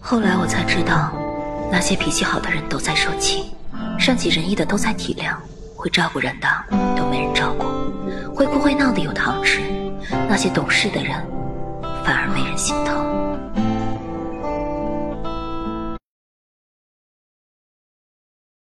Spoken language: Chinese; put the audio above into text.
后来我才知道那些脾气好的人都在受气善解人意的都在体谅会照顾人的都没人照顾会哭会闹的有糖吃那些懂事的人反而没人心疼。